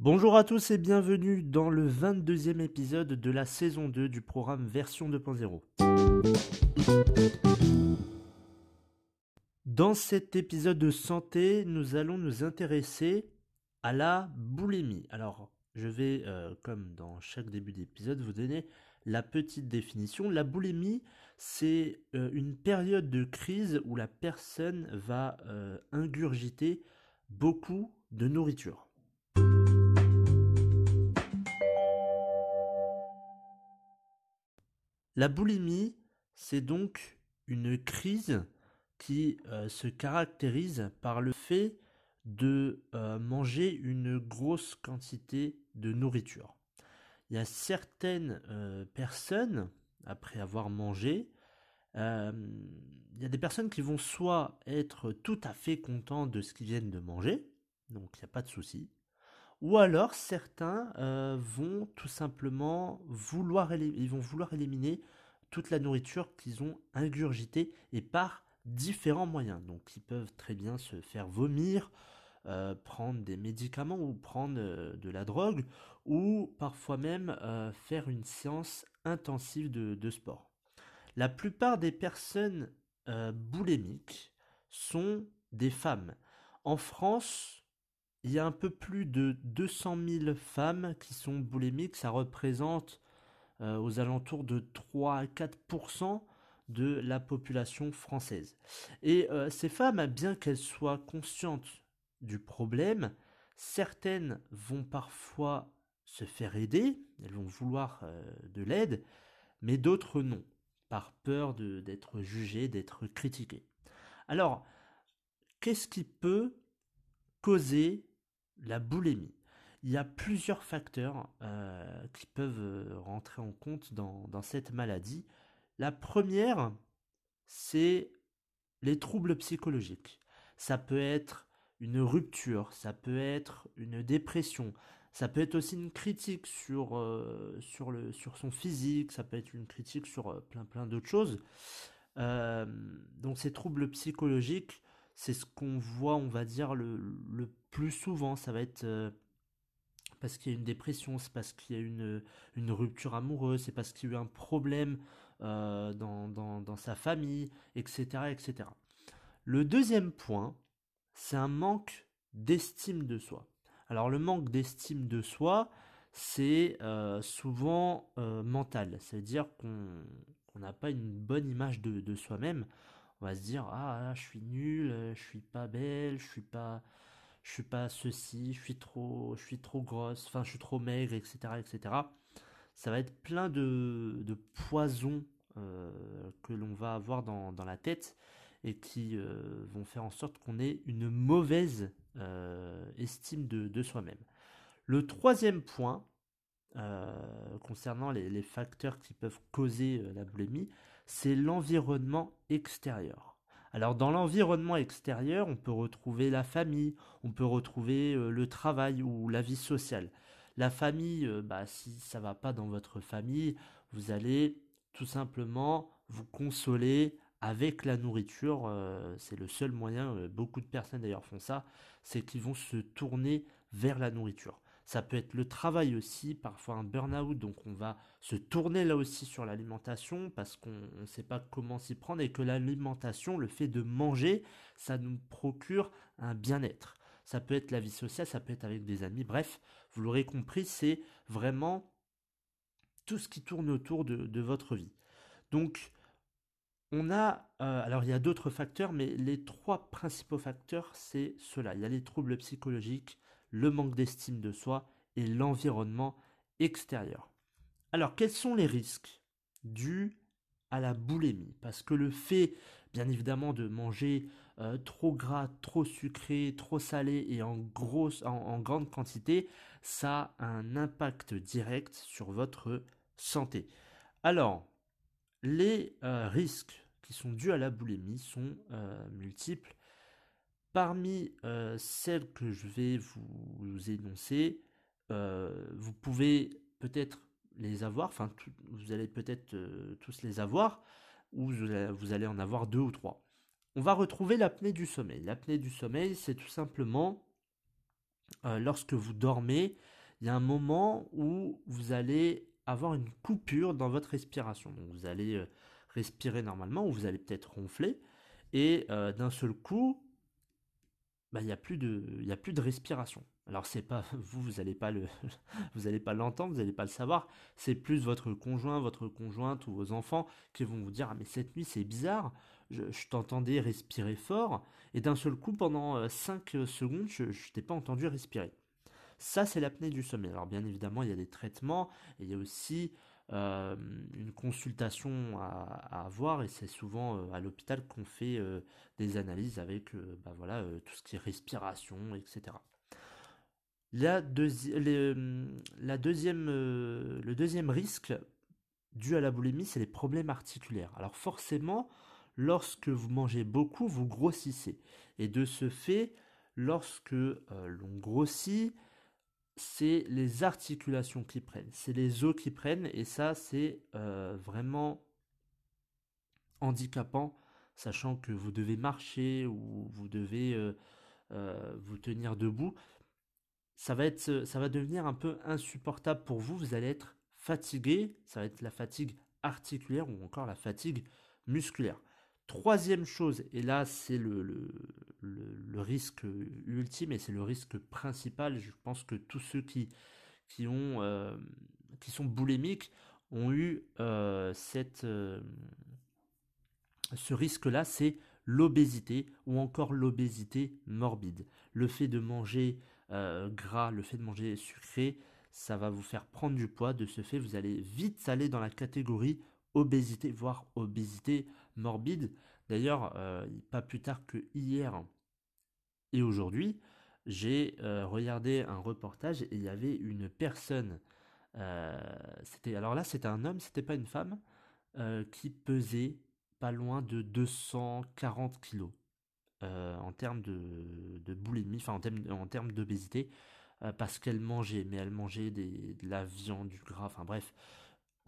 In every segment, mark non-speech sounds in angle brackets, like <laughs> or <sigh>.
Bonjour à tous et bienvenue dans le 22e épisode de la saison 2 du programme Version 2.0. Dans cet épisode de santé, nous allons nous intéresser à la boulimie. Alors, je vais, euh, comme dans chaque début d'épisode, vous donner la petite définition. La boulimie, c'est euh, une période de crise où la personne va euh, ingurgiter beaucoup de nourriture. La boulimie, c'est donc une crise qui euh, se caractérise par le fait de euh, manger une grosse quantité de nourriture. Il y a certaines euh, personnes, après avoir mangé, il y a des personnes qui vont soit être tout à fait contents de ce qu'ils viennent de manger, donc il n'y a pas de souci, ou alors certains euh, vont tout simplement vouloir, ils vont vouloir éliminer toute la nourriture qu'ils ont ingurgitée et par différents moyens. Donc ils peuvent très bien se faire vomir, euh, prendre des médicaments ou prendre euh, de la drogue ou parfois même faire une séance intensive de, de, sport. La plupart des personnes boulémiques sont des femmes. En France, il y a un peu plus de 200 000 femmes qui sont boulimiques. Ça représente euh, aux alentours de 3 à 4% de la population française. Et euh, ces femmes, bien qu'elles soient conscientes du problème, certaines vont parfois se faire aider, elles vont vouloir euh, de l'aide, mais d'autres non, par peur d'être jugées, d'être critiquées. Alors, qu'est-ce qui peut causer la boulimie. Il y a plusieurs facteurs euh, qui peuvent euh, rentrer en compte dans, cette maladie. La première, c'est les troubles psychologiques. Ça peut être une rupture, ça peut être une dépression, ça peut être aussi une critique sur, euh, son physique, ça peut être une critique sur plein plein d'autres choses. donc ces troubles psychologiques, c'est ce qu'on voit, on va dire, le, plus souvent, ça va être euh, parce qu'il y a une dépression, c'est parce qu'il y a une, une rupture amoureuse, c'est parce qu'il y a eu un problème euh, dans, sa famille, etc., etc. Le deuxième point, c'est un manque d'estime de soi. Alors le manque d'estime de soi, c'est euh, souvent mental, c'est-à-dire qu'on n'a pas une bonne image de soi-même. On va se dire ah je suis nul, je suis pas belle, je suis pas je suis pas ceci, je suis trop, je suis trop grosse, enfin je suis trop maigre, etc., etc. Ça va être plein de, de poisons euh, que l'on va avoir dans, la tête et qui euh, vont faire en sorte qu'on ait une mauvaise euh, estime de, soi-même. Le troisième point, concernant les, les, facteurs qui peuvent causer la boulimie, c'est l'environnement extérieur. Alors dans l'environnement extérieur, on peut retrouver la famille, on peut retrouver euh, le travail ou la vie sociale. La famille, euh, bah, si ça va pas dans votre famille, vous allez tout simplement vous consoler avec la nourriture. Euh, c'est le seul moyen, beaucoup de personnes d'ailleurs font ça, c'est qu'ils vont se tourner vers la nourriture. Ça peut être le travail aussi, parfois un burn-out, donc on va se tourner là aussi sur l'alimentation parce qu'on ne sait pas comment s'y prendre et que l'alimentation, le fait de manger, ça nous procure un bien-être. Ça peut être la vie sociale, ça peut être avec des amis, bref, vous l'aurez compris, c'est vraiment tout ce qui tourne autour de, votre vie. Donc, on a, euh, alors il y a d'autres facteurs, mais les trois principaux facteurs, c'est cela. Il y a les troubles psychologiques, le manque d'estime de soi et l'environnement extérieur. Alors quels sont les risques dus à la boulimie? Parce que le fait, bien évidemment de manger trop gras, trop sucré, trop salé et en, grosse, en grande quantité, ça a un impact direct sur votre santé. Alors, les risques qui sont dus à la boulimie sont multiples. Parmi celles que je vais vous, énoncer, vous pouvez peut-être les avoir, enfin vous allez peut-être tous les avoir, ou vous allez en avoir deux ou trois. On va retrouver l'apnée du sommeil. L'apnée du sommeil, c'est tout simplement lorsque vous dormez, il y a un moment où vous allez avoir une coupure dans votre respiration. Vous allez respirer normalement ou vous allez peut-être ronfler et d'un seul coup, bah, il n'y a plus de, il a plus de respiration. Alors c'est pas <laughs> vous, vous n'allez pas le, <laughs> vous allez pas l'entendre, vous n'allez pas le savoir. C'est plus votre conjoint, votre conjointe ou vos enfants qui vont vous dire ah mais cette nuit c'est bizarre, je, t'entendais respirer fort et d'un seul coup pendant 5 secondes je, je t'ai pas entendu respirer. Ça c'est l'apnée du sommeil. Alors bien évidemment il y a des traitements il y a aussi euh, une consultation à, avoir et c'est souvent euh, à l'hôpital qu'on fait euh, des analyses avec bah voilà, tout ce qui est respiration, etc. La, deuxième, le deuxième risque dû à la boulimie, c'est les problèmes articulaires. Alors forcément, lorsque vous mangez beaucoup, vous grossissez. Et de ce fait, lorsque l'on grossit, c'est les articulations qui prennent, c'est les os qui prennent, et ça c'est euh, vraiment handicapant, sachant que vous devez marcher ou vous devez euh, euh, vous tenir debout. Ça va, ça va devenir un peu insupportable pour vous, vous allez être fatigué, ça va être la fatigue articulaire ou encore la fatigue musculaire. Troisième chose, et là c'est le, risque ultime et c'est le risque principal, je pense que tous ceux qui, euh, sont boulimiques ont eu euh, cette, euh, ce risque-là, c'est l'obésité ou encore l'obésité morbide. Le fait de manger gras, le fait de manger sucré, ça va vous faire prendre du poids. De ce fait, vous allez vite aller dans la catégorie obésité, voire obésité morbide. D'ailleurs, euh, pas plus tard que hier et aujourd'hui, j'ai euh, regardé un reportage et il y avait une personne. Euh, c'était alors là, c'était un homme, c'était pas une femme, qui pesait pas loin de 240 kilos en termes de, boulimie, enfin en termes, d'obésité, parce qu'elle mangeait, mais elle mangeait de la viande, du gras, enfin bref,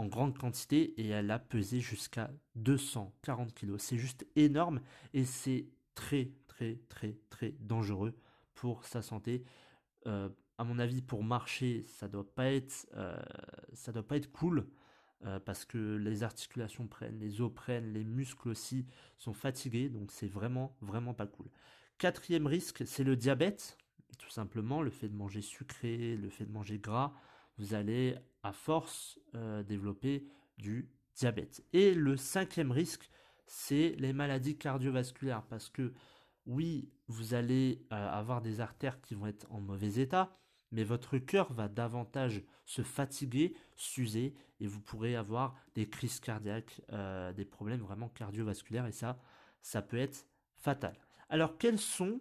en grande quantité et elle a pesé jusqu'à 240 kg. C'est juste énorme et c'est très très très très dangereux pour sa santé. Euh, à mon avis, pour marcher, ça doit pas être, euh, ça doit pas être cool euh, parce que les articulations prennent, les os prennent, les muscles aussi sont fatigués, donc c'est vraiment vraiment pas cool. Quatrième risque, c'est le diabète. Tout simplement, le fait de manger sucré, le fait de manger gras, vous allez à force euh, développer du diabète. Et le cinquième risque, c'est les maladies cardiovasculaires parce que oui, vous allez euh, avoir des artères qui vont être en mauvais état, mais votre cœur va davantage se fatiguer, s'user, et vous pourrez avoir des crises cardiaques, euh, des problèmes vraiment cardiovasculaires, et ça, ça peut être fatal. Alors, quels sont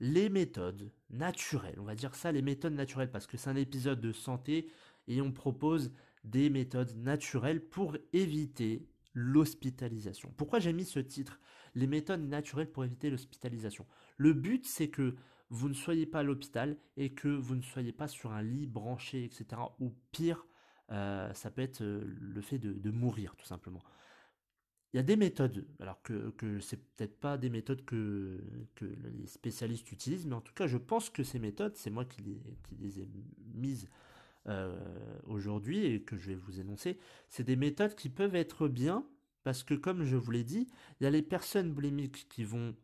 les méthodes naturelles, on va dire ça, les méthodes naturelles, parce que c'est un épisode de santé et on propose des méthodes naturelles pour éviter l'hospitalisation. Pourquoi j'ai mis ce titre Les méthodes naturelles pour éviter l'hospitalisation? Le but, c'est que vous ne soyez pas à l'hôpital et que vous ne soyez pas sur un lit branché, etc. Ou pire, euh, ça peut être euh, le fait de mourir, tout simplement. Il y a des méthodes, alors que, que c'est peut-être pas des méthodes que, les spécialistes utilisent, mais en tout cas, je pense que ces méthodes, c'est moi qui les, qui les ai mises euh, aujourd'hui et que je vais vous énoncer. C'est des méthodes qui peuvent être bien parce que, comme je vous l'ai dit, il y a les personnes boulimiques qui vont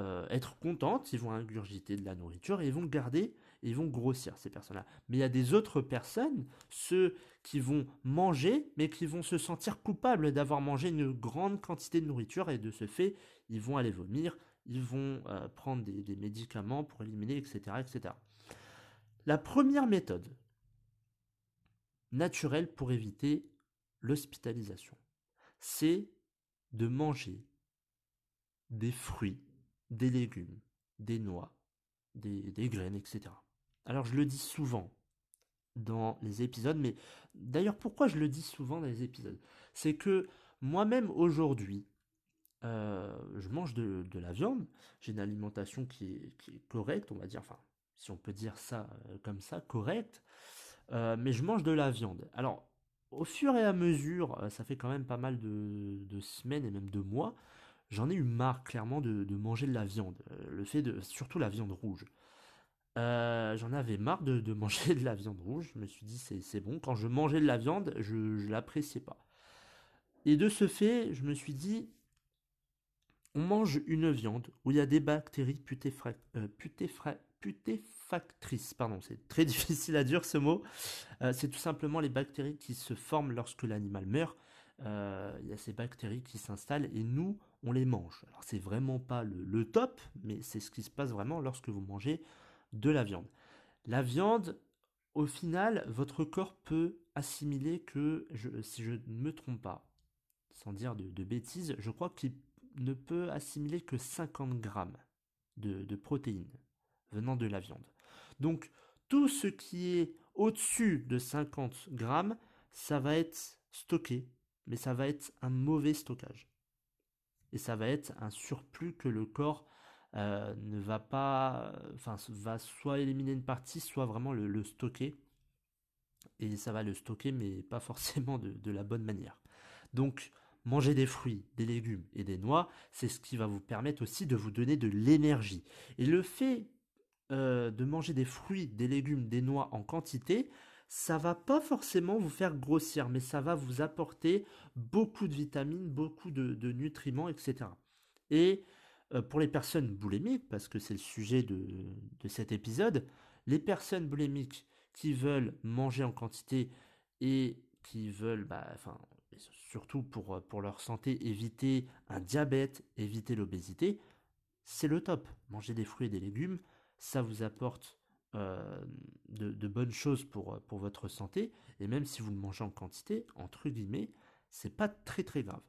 euh, être contentes, ils vont ingurgiter de la nourriture et ils vont garder ils vont grossir ces personnes-là. Mais il y a des autres personnes, ceux qui vont manger, mais qui vont se sentir coupables d'avoir mangé une grande quantité de nourriture et de ce fait, ils vont aller vomir, ils vont euh, prendre des, médicaments pour éliminer, etc., etc. La première méthode naturelle pour éviter l'hospitalisation, c'est de manger des fruits, des légumes, des noix, des, des graines, etc. Alors je le dis souvent dans les épisodes, mais d'ailleurs pourquoi je le dis souvent dans les épisodes? C'est que moi-même aujourd'hui, euh, je mange de, la viande, j'ai une alimentation qui est, correcte, on va dire, enfin, si on peut dire ça euh, comme ça, correcte, euh, mais je mange de la viande. Alors, au fur et à mesure, ça fait quand même pas mal de, semaines et même de mois, j'en ai eu marre clairement de, manger de la viande, le fait de, surtout la viande rouge. J'en avais marre de, manger <laughs> de la viande rouge, je me suis dit c'est bon, quand je mangeais de la viande, je ne l'appréciais pas. Et de ce fait, je me suis dit, on mange une viande où il y a des bactéries euh, putéfactrices. Pardon, c'est très <laughs> difficile à dire ce mot. Euh, c'est tout simplement les bactéries qui se forment lorsque l'animal meurt. Euh, il y a ces bactéries qui s'installent et nous, on les mange. Alors c'est vraiment pas le, top, mais c'est ce qui se passe vraiment lorsque vous mangez de la viande. La viande, au final, votre corps peut assimiler que, si je ne me trompe pas, sans dire de, de bêtises, je crois qu'il ne peut assimiler que 50 grammes de, protéines venant de la viande. Donc tout ce qui est au-dessus de 50 grammes, ça va être stocké, mais ça va être un mauvais stockage. Et ça va être un surplus que le corps euh, ne va pas, enfin, va soit éliminer une partie, soit vraiment le, stocker. Et ça va le stocker, mais pas <laughs> forcément de, de la bonne manière. Donc, manger des fruits, des légumes et des noix, c'est ce qui va vous permettre aussi de vous donner de l'énergie. Et le fait euh, de manger des fruits, des légumes, des noix en quantité, ça va pas forcément vous faire grossir, mais ça va vous apporter beaucoup de vitamines, beaucoup de, nutriments, etc. Et pour les personnes boulémiques, parce que c'est le sujet de, cet épisode, les personnes boulémiques qui veulent manger en quantité et qui veulent, bah, enfin, surtout pour, euh, pour leur santé, éviter un diabète, éviter l'obésité, c'est le top. Manger des fruits et des légumes, ça vous apporte euh, de, bonnes choses pour, euh, pour votre santé, et même si vous le mangez en quantité, entre guillemets, c'est pas très très grave.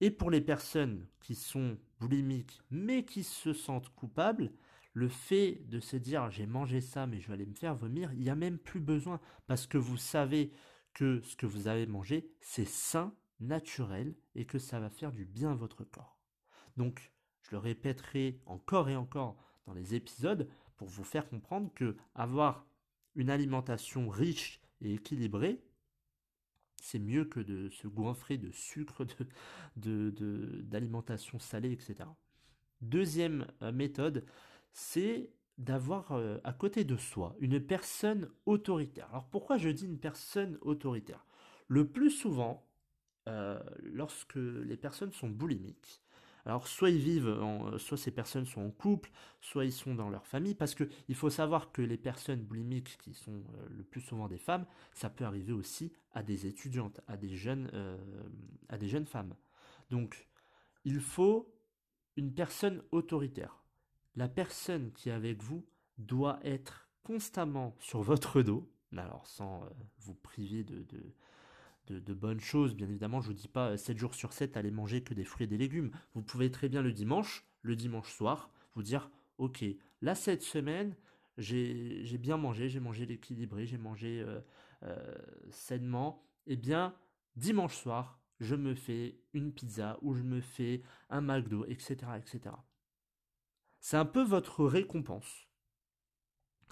Et pour les personnes qui sont boulimiques mais qui se sentent coupables, le fait de se dire j'ai mangé ça mais je vais aller me faire vomir, il n'y a même plus besoin parce que vous savez que ce que vous avez mangé, c'est sain, naturel, et que ça va faire du bien à votre corps. Donc, je le répéterai encore et encore dans les épisodes pour vous faire comprendre que avoir une alimentation riche et équilibrée, c'est mieux que de se goinfrer de sucre, d'alimentation de, salée, etc. Deuxième euh, méthode, c'est d'avoir euh, à côté de soi une personne autoritaire. Alors pourquoi je dis une personne autoritaire? Le plus souvent, euh, lorsque les personnes sont boulimiques, alors soit en, soit ces personnes sont en couple, soit ils sont dans leur famille, parce que il faut savoir que les personnes boulimiques, qui sont euh, le plus souvent des femmes, ça peut arriver aussi à des étudiantes, à des jeunes, à des jeunes femmes. Donc il faut une personne autoritaire la personne qui est avec vous doit être constamment sur votre dos, alors sans euh, vous priver de, bonnes choses, bien évidemment, je vous dis pas 7 jours sur 7 allez manger que des fruits et des légumes. Vous pouvez très bien le dimanche, le dimanche soir, vous dire ok, là cette semaine, j'ai bien mangé, j'ai mangé l'équilibré, j'ai mangé euh, euh, sainement, eh bien dimanche soir, je me fais une pizza ou je me fais un McDo, etc. etc. C'est un peu votre récompense.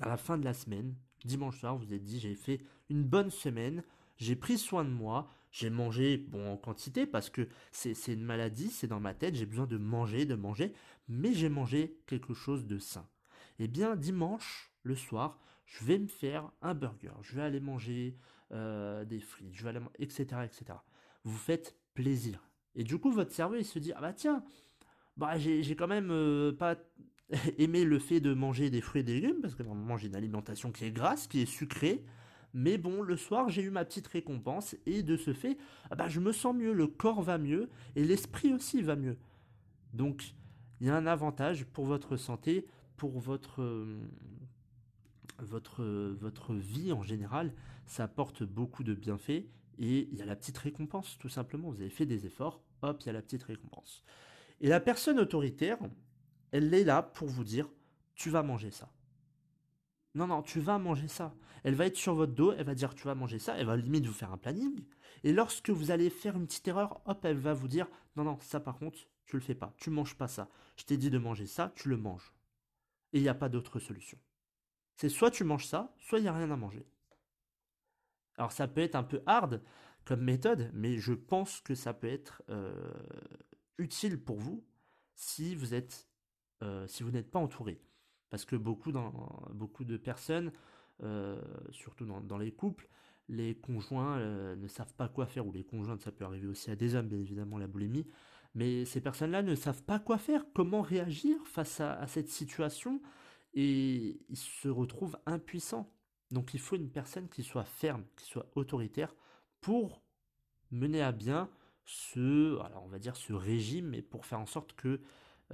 À la fin de la semaine, dimanche soir, vous êtes dit j'ai fait une bonne semaine, j'ai pris soin de moi, j'ai mangé bon en quantité parce que c'est une maladie, c'est dans ma tête, j'ai besoin de manger, de manger, mais j'ai mangé quelque chose de sain. Eh bien, dimanche, le soir, je vais me faire un burger, je vais aller manger euh, des frites, je vais aller etc., etc. Vous faites plaisir. Et du coup, votre cerveau, il se dit, ah bah tiens, bah, j'ai quand même euh, pas <laughs> aimé le fait de manger des fruits et des légumes, parce que normalement j'ai une alimentation qui est grasse, qui est sucrée. Mais bon, le soir, j'ai eu ma petite récompense, et de ce fait, ah bah, je me sens mieux, le corps va mieux, et l'esprit aussi va mieux. Donc, il y a un avantage pour votre santé, pour votre, euh, votre, votre vie en général. Ça apporte beaucoup de bienfaits, et il y a la petite récompense, tout simplement. Vous avez fait des efforts, hop, il y a la petite récompense. Et la personne autoritaire, elle est là pour vous dire, tu vas manger ça. Non, non, tu vas manger ça. Elle va être sur votre dos, elle va dire tu vas manger ça, elle va limite vous faire un planning. Et lorsque vous allez faire une petite erreur, hop, elle va vous dire non, non, ça par contre, tu le fais pas, tu manges pas ça. Je t'ai dit de manger ça, tu le manges. Et il n'y a pas d'autre solution. C'est soit tu manges ça, soit il n'y a rien à manger. Alors ça peut être un peu hard comme méthode, mais je pense que ça peut être euh, utile pour vous si vous euh, si vous n'êtes pas entouré. Parce que beaucoup, de personnes, euh, surtout dans, les couples, les conjoints euh, ne savent pas quoi faire, ou les conjointes, ça peut arriver aussi à des hommes, bien évidemment, la boulimie, mais ces personnes-là ne savent pas quoi faire, comment réagir face à, cette situation, et ils se retrouvent impuissants. Donc il faut une personne qui soit ferme, qui soit autoritaire, pour mener à bien ce, alors on va dire ce régime, et pour faire en sorte que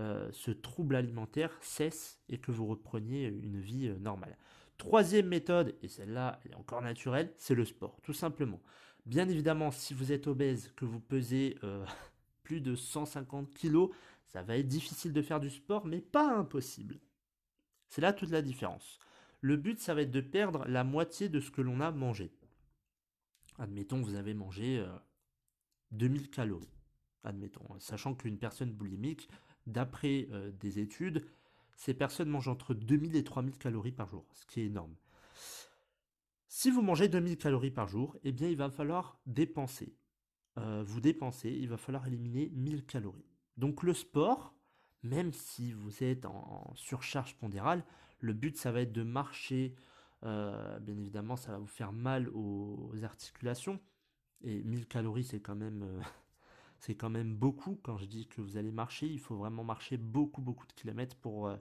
euh, ce trouble alimentaire cesse et que vous repreniez une vie euh, normale. Troisième méthode, et celle-là elle est encore naturelle, c'est le sport, tout simplement. Bien évidemment, si vous êtes obèse, que vous pesez euh, <laughs> plus de 150 kg, ça va être difficile de faire du sport, mais pas impossible. C'est là toute la différence. Le but, ça va être de perdre la moitié de ce que l'on a mangé. Admettons, vous avez mangé 2000 calories. Admettons, sachant qu'une personne boulimique, D'après euh, des études, ces personnes mangent entre 2000 et 3000 calories par jour, ce qui est énorme. Si vous mangez 2000 calories par jour, eh bien il va falloir dépenser. Euh, vous dépensez, il va falloir éliminer 1000 calories. Donc le sport, même si vous êtes en, surcharge pondérale, le but ça va être de marcher. Euh, bien évidemment, ça va vous faire mal aux, articulations. Et 1000 calories, c'est quand même c'est quand même beaucoup. Quand je dis que vous allez marcher, il faut vraiment marcher beaucoup, beaucoup de kilomètres pour euh,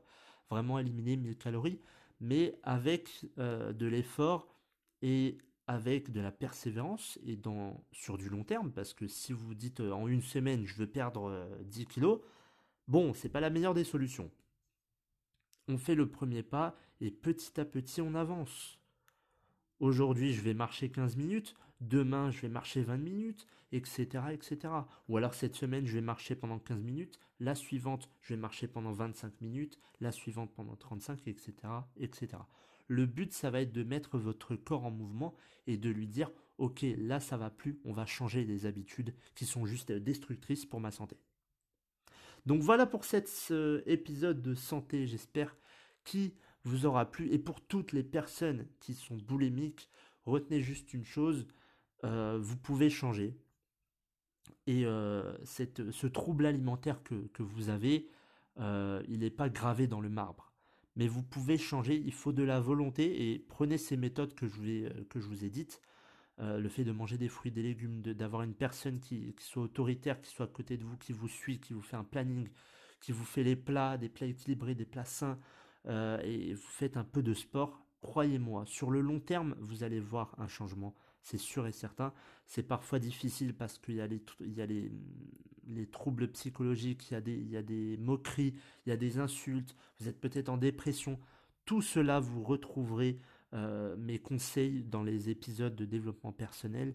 vraiment éliminer 1000 calories. Mais avec euh, de l'effort et avec de la persévérance et dans, sur du long terme, parce que si vous dites euh, en une semaine je veux perdre 10 kilos, bon, c'est pas la meilleure des solutions. On fait le premier pas et petit à petit on avance. Aujourd'hui je vais marcher 15 minutes, demain je vais marcher 20 minutes, etc., etc. Ou alors cette semaine je vais marcher pendant 15 minutes, la suivante je vais marcher pendant 25 minutes, la suivante pendant 35, etc., etc. Le but ça va être de mettre votre corps en mouvement et de lui dire ok là ça va plus, on va changer des habitudes qui sont juste destructrices pour ma santé. Donc voilà pour cet épisode de santé, j'espère qui vous aura plu. Et pour toutes les personnes qui sont boulimiques, retenez juste une chose, euh, vous pouvez changer. Et euh, cette, ce trouble alimentaire que, vous avez, euh, il n'est pas gravé dans le marbre. Mais vous pouvez changer, il faut de la volonté et prenez ces méthodes que je vous ai, que je vous ai dites. le fait de manger des fruits, des légumes, d'avoir une personne qui, qui, soit autoritaire, qui soit à côté de vous, qui vous suit, qui vous fait un planning, qui vous fait les plats, des plats équilibrés, des plats sains, et vous faites un peu de sport, croyez-moi, sur le long terme, vous allez voir un changement c'est sûr et certain. C'est parfois difficile parce qu'il y a, les, troubles psychologiques, il y, a des, il y a des moqueries, il y a des insultes, vous êtes peut-être en dépression. Tout cela, vous retrouverez euh, mes conseils dans les épisodes de développement personnel.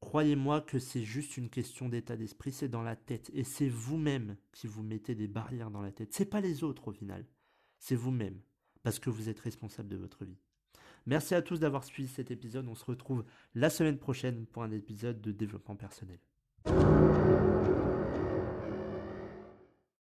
Croyez-moi que c'est juste une question d'état d'esprit, c'est dans la tête. Et c'est vous-même qui vous mettez des barrières dans la tête. C'est pas les autres au final. C'est vous-même. Parce que vous êtes responsable de votre vie. Merci à tous d'avoir suivi cet épisode. On se retrouve la semaine prochaine pour un épisode de développement personnel.